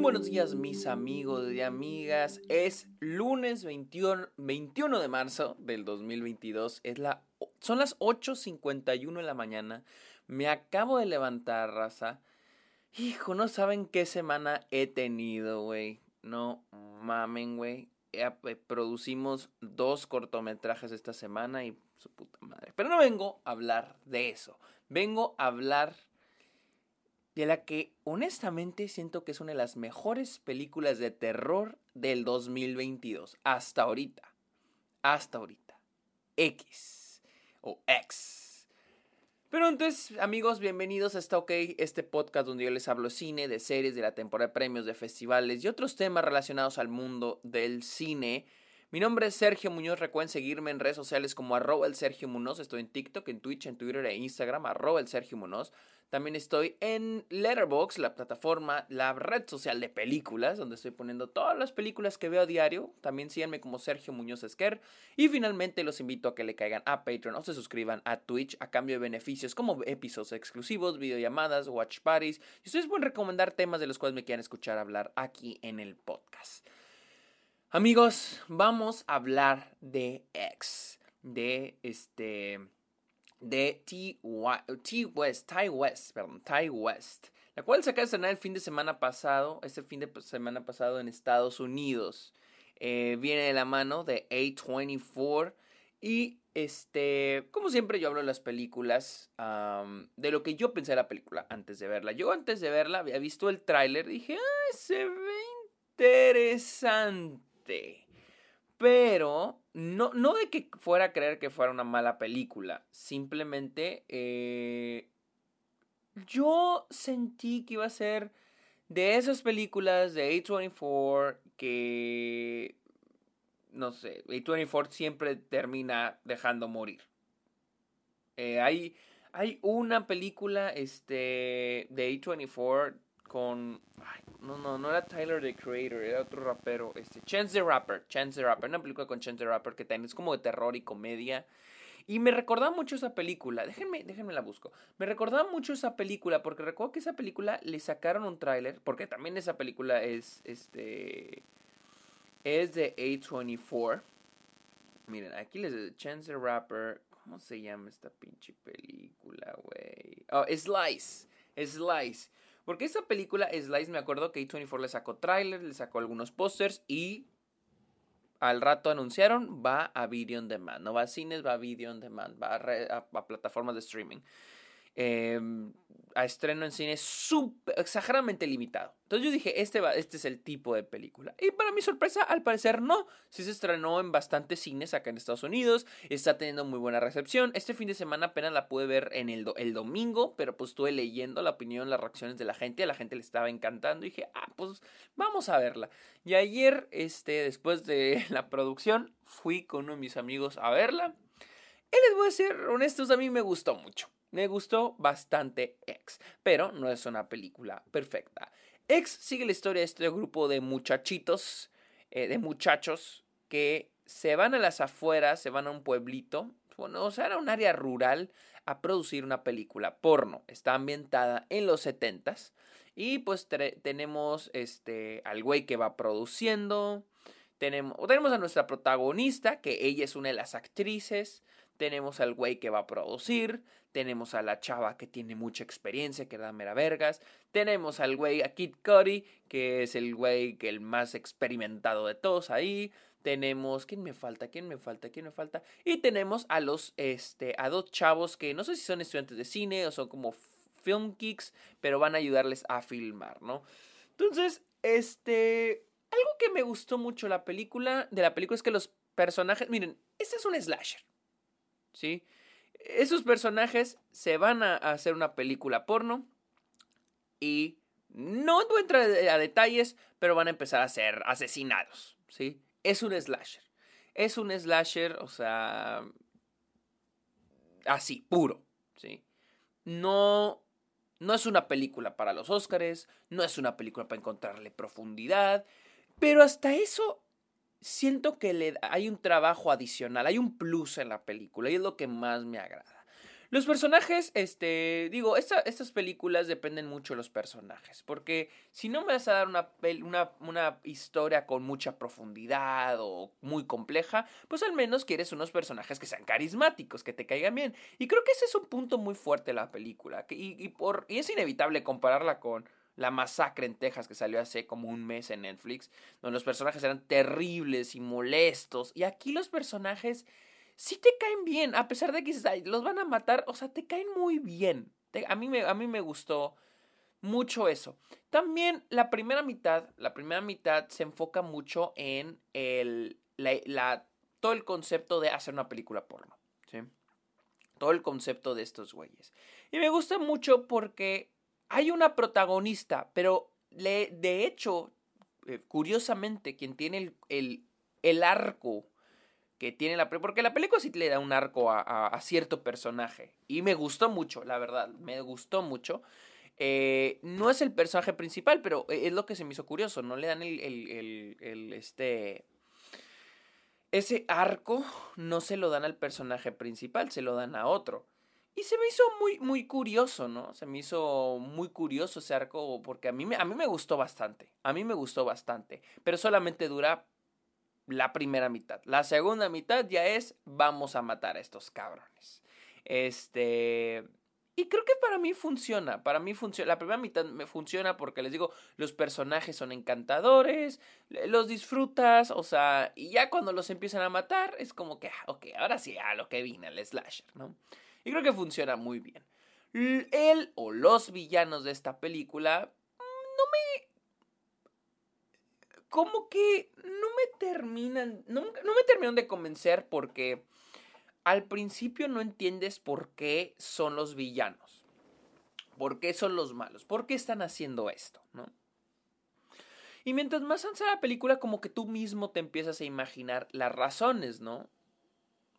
buenos días mis amigos y amigas. Es lunes 21, 21 de marzo del 2022. Es la, son las 8.51 de la mañana. Me acabo de levantar, raza. Hijo, no saben qué semana he tenido, güey. No mamen, güey. Eh, producimos dos cortometrajes esta semana y su puta madre. Pero no vengo a hablar de eso. Vengo a hablar de la que honestamente siento que es una de las mejores películas de terror del 2022. Hasta ahorita. Hasta ahorita. X. O X. Pero entonces, amigos, bienvenidos a Está OK, este podcast donde yo les hablo cine, de series, de la temporada de premios, de festivales y otros temas relacionados al mundo del cine. Mi nombre es Sergio Muñoz. Recuerden seguirme en redes sociales como arroba el Sergio Muñoz. Estoy en TikTok, en Twitch, en Twitter e Instagram, arroba el Sergio. También estoy en Letterboxd, la plataforma, la red social de películas, donde estoy poniendo todas las películas que veo a diario. También síganme como Sergio Muñoz Esquer. Y finalmente los invito a que le caigan a Patreon o se suscriban a Twitch a cambio de beneficios como episodios exclusivos, videollamadas, watch parties. Y ustedes pueden recomendar temas de los cuales me quieran escuchar hablar aquí en el podcast. Amigos, vamos a hablar de X, de este, de T, West, Ty West, perdón, Ty West, la cual se acaba de estrenar el fin de semana pasado, este fin de semana pasado en Estados Unidos. Eh, viene de la mano de A24 y este, como siempre yo hablo de las películas, de lo que yo pensé de la película antes de verla. Yo antes de verla había visto el tráiler y dije, ah, se ve interesante pero no, no de que fuera a creer que fuera una mala película. Simplemente eh, yo sentí que iba a ser de esas películas de A24 que no sé, A24 siempre termina dejando morir. Eh, hay, hay una película este, de A24 con. no, no, no era Tyler the Creator, era otro rapero. Este, Chance the Rapper. Chance the Rapper. Una película con Chance the Rapper que también es como de terror y comedia. Y me recordaba mucho esa película. Déjenme, déjenme la busco. Me recordaba mucho esa película porque recuerdo que esa película le sacaron un tráiler. Porque también esa película es. Este. Es de A24. Miren, aquí les Chance the Rapper. ¿Cómo se llama esta pinche película, güey? Oh, Slice. Slice. Porque esa película, Slice, me acuerdo que A24 le sacó tráiler, le sacó algunos pósters y al rato anunciaron va a video on demand. No va a cines, va a video on demand, va a plataformas de streaming eh, a estreno en cine super, exageradamente limitado. Entonces yo dije, este, va, este es el tipo de película. Y para mi sorpresa, al parecer no. Sí se estrenó en bastantes cines acá en Estados Unidos. Está teniendo muy buena recepción. Este fin de semana apenas la pude ver en el, el domingo, pero pues estuve leyendo la opinión, las reacciones de la gente. A la gente le estaba encantando. Y dije, ah, pues vamos a verla. Y ayer, este, después de la producción, fui con uno de mis amigos a verla. Y les voy a ser honestos, a mí me gustó mucho. Me gustó bastante X, pero no es una película perfecta. X sigue la historia de este grupo de muchachitos, eh, de muchachos que se van a las afueras, se van a un pueblito, bueno, o sea, era un área rural a producir una película porno. Está ambientada en los 70s y pues tenemos este al güey que va produciendo, tenemos, tenemos a nuestra protagonista, que ella es una de las actrices, tenemos al güey que va a producir, tenemos a la chava que tiene mucha experiencia, que da mera vergas, tenemos al güey, a Kid Cody, que es el güey que el más experimentado de todos ahí, tenemos, ¿quién me falta? ¿Quién me falta? ¿Quién me falta? Y tenemos a los, este, a dos chavos que no sé si son estudiantes de cine o son como film geeks, pero van a ayudarles a filmar, ¿no? Entonces, este, algo que me gustó mucho la película, de la película es que los personajes, miren, este es un slasher. ¿sí? Esos personajes se van a hacer una película porno y no entra a detalles, pero van a empezar a ser asesinados, ¿sí? Es un slasher. Es un slasher, o sea, así, puro, ¿sí? No, no es una película para los Óscares, no es una película para encontrarle profundidad, pero hasta eso siento que le, hay un trabajo adicional, hay un plus en la película y es lo que más me agrada. Los personajes, este, digo, estas películas dependen mucho de los personajes, porque si no me vas a dar una, una, una, historia con mucha profundidad o muy compleja, pues al menos quieres unos personajes que sean carismáticos, que te caigan bien. Y creo que ese es un punto muy fuerte de la película, y, y, por, y es inevitable compararla con la masacre en Texas que salió hace como un mes en Netflix, donde los personajes eran terribles y molestos, y aquí los personajes sí te caen bien, a pesar de que los van a matar, o sea, te caen muy bien. a, mí me, a mí me gustó mucho eso. También la primera mitad, la primera mitad se enfoca mucho en el, la, todo el concepto de hacer una película porno, ¿sí? Todo el concepto de estos güeyes. Y me gusta mucho porque hay una protagonista, pero le, de hecho, eh, curiosamente, quien tiene el, el, el arco que tiene la... Porque la película sí le da un arco a, cierto personaje. Y me gustó mucho, la verdad, me gustó mucho. Eh, no es el personaje principal, pero es lo que se me hizo curioso. No le dan el, el, el, este... Ese arco no se lo dan al personaje principal, se lo dan a otro. Y se me hizo muy, muy curioso, ¿no? Se me hizo muy curioso ese arco porque a mí, a mí me gustó bastante. A mí me gustó bastante. Pero solamente dura la primera mitad. La segunda mitad ya es vamos a matar a estos cabrones. Este... Y creo que para mí funciona, para mí funciona, la primera mitad me funciona porque les digo, los personajes son encantadores, los disfrutas, o sea, y ya cuando los empiezan a matar es como que, ah, ok, ahora sí, a lo que vine, el slasher, ¿no? Y creo que funciona muy bien. Él o los villanos de esta película como que no me terminan, no, no me terminan de convencer porque al principio no entiendes por qué son los villanos, por qué son los malos, por qué están haciendo esto, ¿no? Y mientras más avanza la película, como que tú mismo te empiezas a imaginar las razones, ¿no?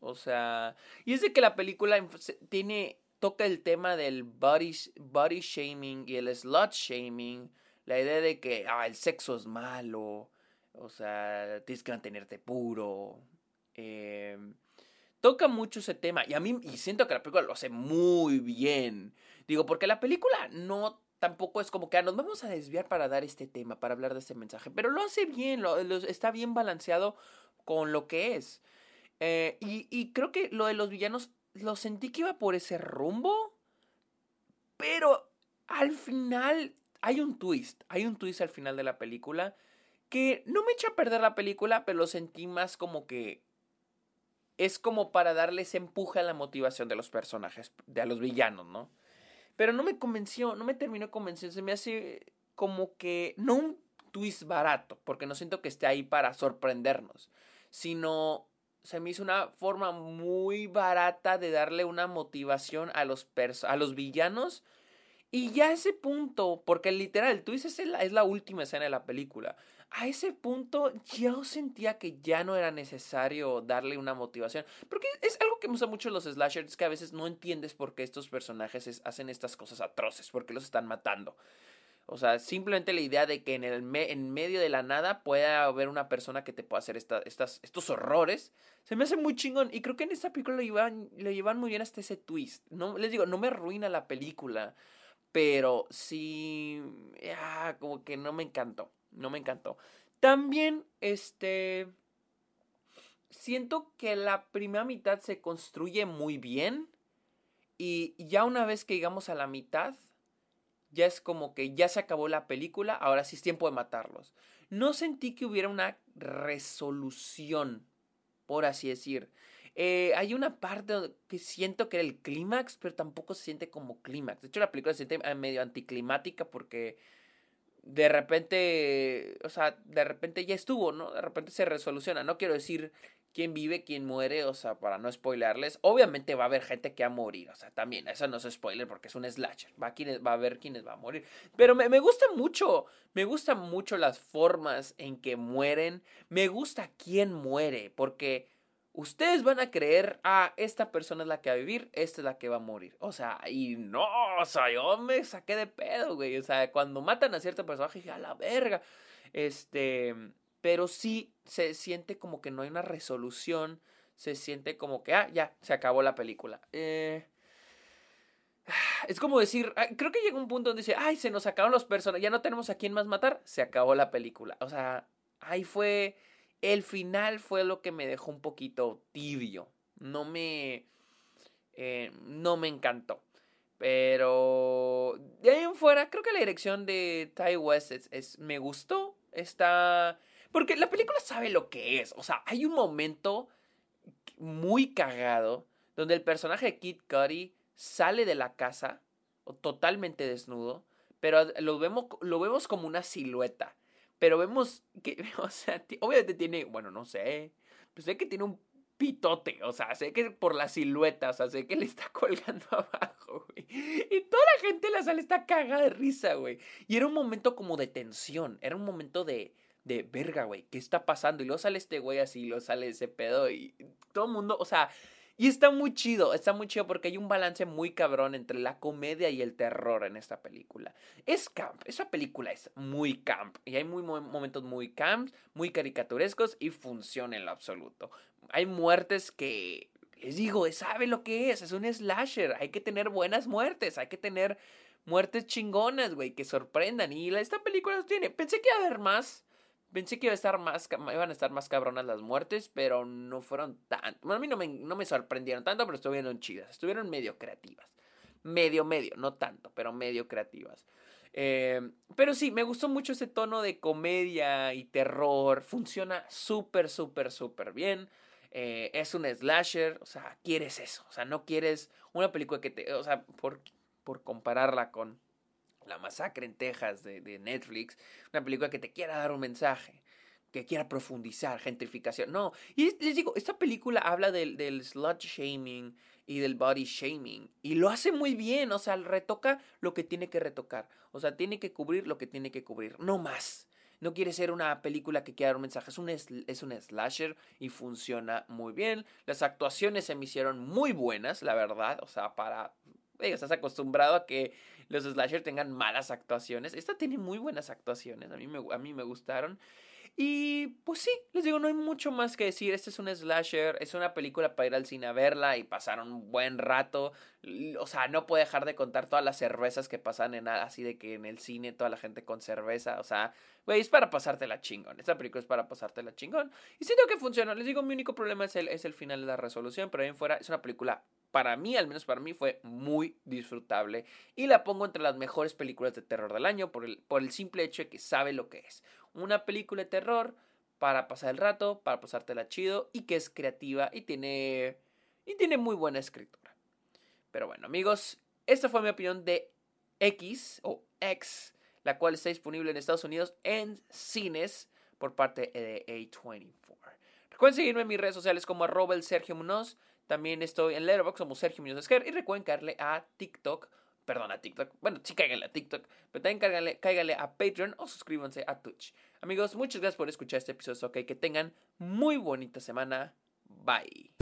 O sea, y es de que la película tiene, toca el tema del body, body shaming y el slut shaming la idea de que ah, el sexo es malo, o sea, tienes que mantenerte puro. Em, toca mucho ese tema y a mí y siento que la película lo hace muy bien. Digo, porque la película no tampoco es como que ah, nos vamos a desviar para dar este tema, para hablar de este mensaje, pero lo hace bien, lo, está bien balanceado con lo que es. Eh, y, creo que lo de los villanos lo sentí que iba por ese rumbo, pero al final hay un twist, hay un twist al final de la película que no me echa a perder la película, pero lo sentí más como que es como para darles empuje a la motivación de los personajes, de a los villanos, ¿no? Pero no me convenció, no me terminó de convencer, se me hace como que no un twist barato, porque no siento que esté ahí para sorprendernos, sino se me hizo una forma muy barata de darle una motivación a los, a los villanos y ya a ese punto, porque literal, el twist es la, es la última escena de la película. A ese punto yo sentía que ya no era necesario darle una motivación. Porque es algo que me usa mucho los slashers, que a veces no entiendes por qué estos personajes hacen estas cosas atroces, porque los están matando. O sea, simplemente la idea de que en, el en medio de la nada pueda haber una persona que te pueda hacer estas, estos horrores, se me hace muy chingón. Y creo que en esta película lo llevan, lo llevan muy bien hasta ese twist. No, les digo, no me arruina la película. Pero sí, ah, como que no me encantó, no me encantó. También, este, siento que la primera mitad se construye muy bien y ya una vez que llegamos a la mitad, ya es como que ya se acabó la película, ahora sí es tiempo de matarlos. No sentí que hubiera una resolución, por así decir. Eh, hay una parte que siento que era el clímax, pero tampoco se siente como clímax. De hecho, la película se siente medio anticlimática porque de repente, o sea, de repente ya estuvo, ¿no? De repente se resoluciona. No quiero decir quién vive, quién muere, o sea, para no spoilerles. Obviamente va a haber gente que va a morir, o sea, también, eso no es spoiler porque es un slasher. Va a, va a haber quienes va a morir. Pero me, me gusta mucho, me gustan mucho las formas en que mueren. Me gusta quién muere, porque ustedes van a creer, ah, esta persona es la que va a vivir, esta es la que va a morir. O sea, y no, o sea, yo me saqué de pedo, güey. O sea, cuando matan a cierto personaje, dije, a la verga. Este, pero sí se siente como que no hay una resolución. Se siente como que, ah, ya, se acabó la película. Eh, es como decir, creo que llega un punto donde dice, ay, se nos acabaron los personajes, ya no tenemos a quién más matar, se acabó la película. O sea, ahí fue, el final fue lo que me dejó un poquito tibio. No me, eh, no me encantó. Pero de ahí en fuera, creo que la dirección de Ty West es, me gustó. Está. Porque la película sabe lo que es. O sea, hay un momento muy cagado donde el personaje de Kid Cudi sale de la casa totalmente desnudo, pero lo vemos, lo vemos como una silueta. Pero vemos que, o sea, obviamente tiene, bueno, no sé, pues sé que tiene un pitote, o sea, sé que por la silueta, o sea, sé que le está colgando abajo, güey. Y toda la gente en la sala está cagada de risa, güey. Y era un momento como de tensión, era un momento de, de verga, güey, ¿qué está pasando? Y luego sale este güey así, y luego sale ese pedo y todo el mundo, o sea, y está muy chido, está muy chido porque hay un balance muy cabrón entre la comedia y el terror en esta película. Es camp, esa película es muy camp y hay muy, momentos muy camp, muy caricaturescos y funciona en lo absoluto. Hay muertes que, les digo, sabe lo que es, es un slasher, hay que tener buenas muertes, hay que tener muertes chingonas, güey, que sorprendan y esta película tiene. Pensé que iba a haber más, Pensé que iba a estar más, iban a estar más cabronas las muertes, pero no fueron tan... Bueno, a mí no me, no me sorprendieron tanto, pero estuvieron chidas. Estuvieron medio creativas. Medio, medio. No tanto, pero medio creativas. Eh, pero sí, me gustó mucho ese tono de comedia y terror. Funciona súper, súper, súper bien. Eh, es un slasher. O sea, quieres eso. O sea, no quieres una película que te... O sea, por, por compararla con la masacre en Texas de, Netflix, una película que te quiera dar un mensaje, que quiera profundizar, gentrificación. No, y les digo, esta película habla del, del slut shaming y del body shaming. Y lo hace muy bien, o sea, retoca lo que tiene que retocar. O sea, tiene que cubrir lo que tiene que cubrir, no más. No quiere ser una película que quiera dar un mensaje, es un, es un slasher y funciona muy bien. Las actuaciones se me hicieron muy buenas, la verdad. O sea, para... estás acostumbrado a que los slasher tengan malas actuaciones. Esta tiene muy buenas actuaciones, a mí a mí me gustaron. Y pues sí, les digo, no hay mucho más que decir. Este es un slasher, es una película para ir al cine a verla y pasar un buen rato. O sea, no puedo dejar de contar todas las cervezas que pasan en así de que en el cine toda la gente con cerveza. O sea, güey, es para pasártela chingón. Esta película es para pasártela chingón. Y siento que funciona. Les digo, mi único problema es el, es el final de la resolución, pero ahí fuera es una película para mí, al menos para mí, fue muy disfrutable. Y la pongo entre las mejores películas de terror del año por el, por el simple hecho de que sabe lo que es. Una película de terror para pasar el rato, para pasártela chido y que es creativa y tiene, y tiene muy buena escritura. Pero bueno, amigos, esta fue mi opinión de X o X, la cual está disponible en Estados Unidos en cines por parte de A24. Recuerden seguirme en mis redes sociales como arroba Sergio Munoz. También estoy en Letterboxd como Sergio Muñoz Esquer. Y recuerden caerle a TikTok. Perdón, a TikTok. Bueno, sí cáiganle a TikTok. Pero también cáiganle, a Patreon o suscríbanse a Twitch. Amigos, muchas gracias por escuchar este episodio. Ok, que tengan muy bonita semana. Bye.